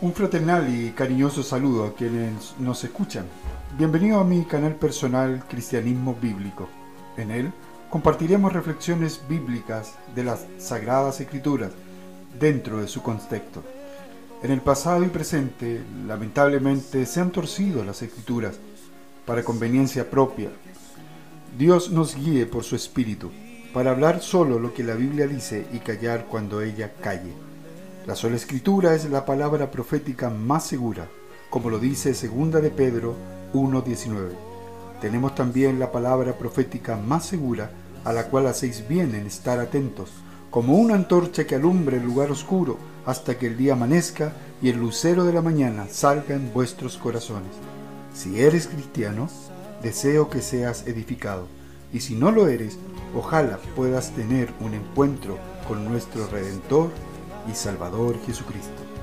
Un fraternal y cariñoso saludo a quienes nos escuchan. Bienvenido a mi canal personal Cristianismo Bíblico. En él compartiremos reflexiones bíblicas de las Sagradas Escrituras dentro de su contexto. En el pasado y presente, lamentablemente, se han torcido las Escrituras para conveniencia propia. Dios nos guíe por su Espíritu para hablar solo lo que la Biblia dice y callar cuando ella calle. La sola escritura es la palabra profética más segura, como lo dice segunda de Pedro 1.19. Tenemos también la palabra profética más segura, a la cual hacéis bien en estar atentos, como una antorcha que alumbre el lugar oscuro hasta que el día amanezca y el lucero de la mañana salga en vuestros corazones. Si eres cristiano, deseo que seas edificado, y si no lo eres, ojalá puedas tener un encuentro con nuestro Redentor y Salvador Jesucristo.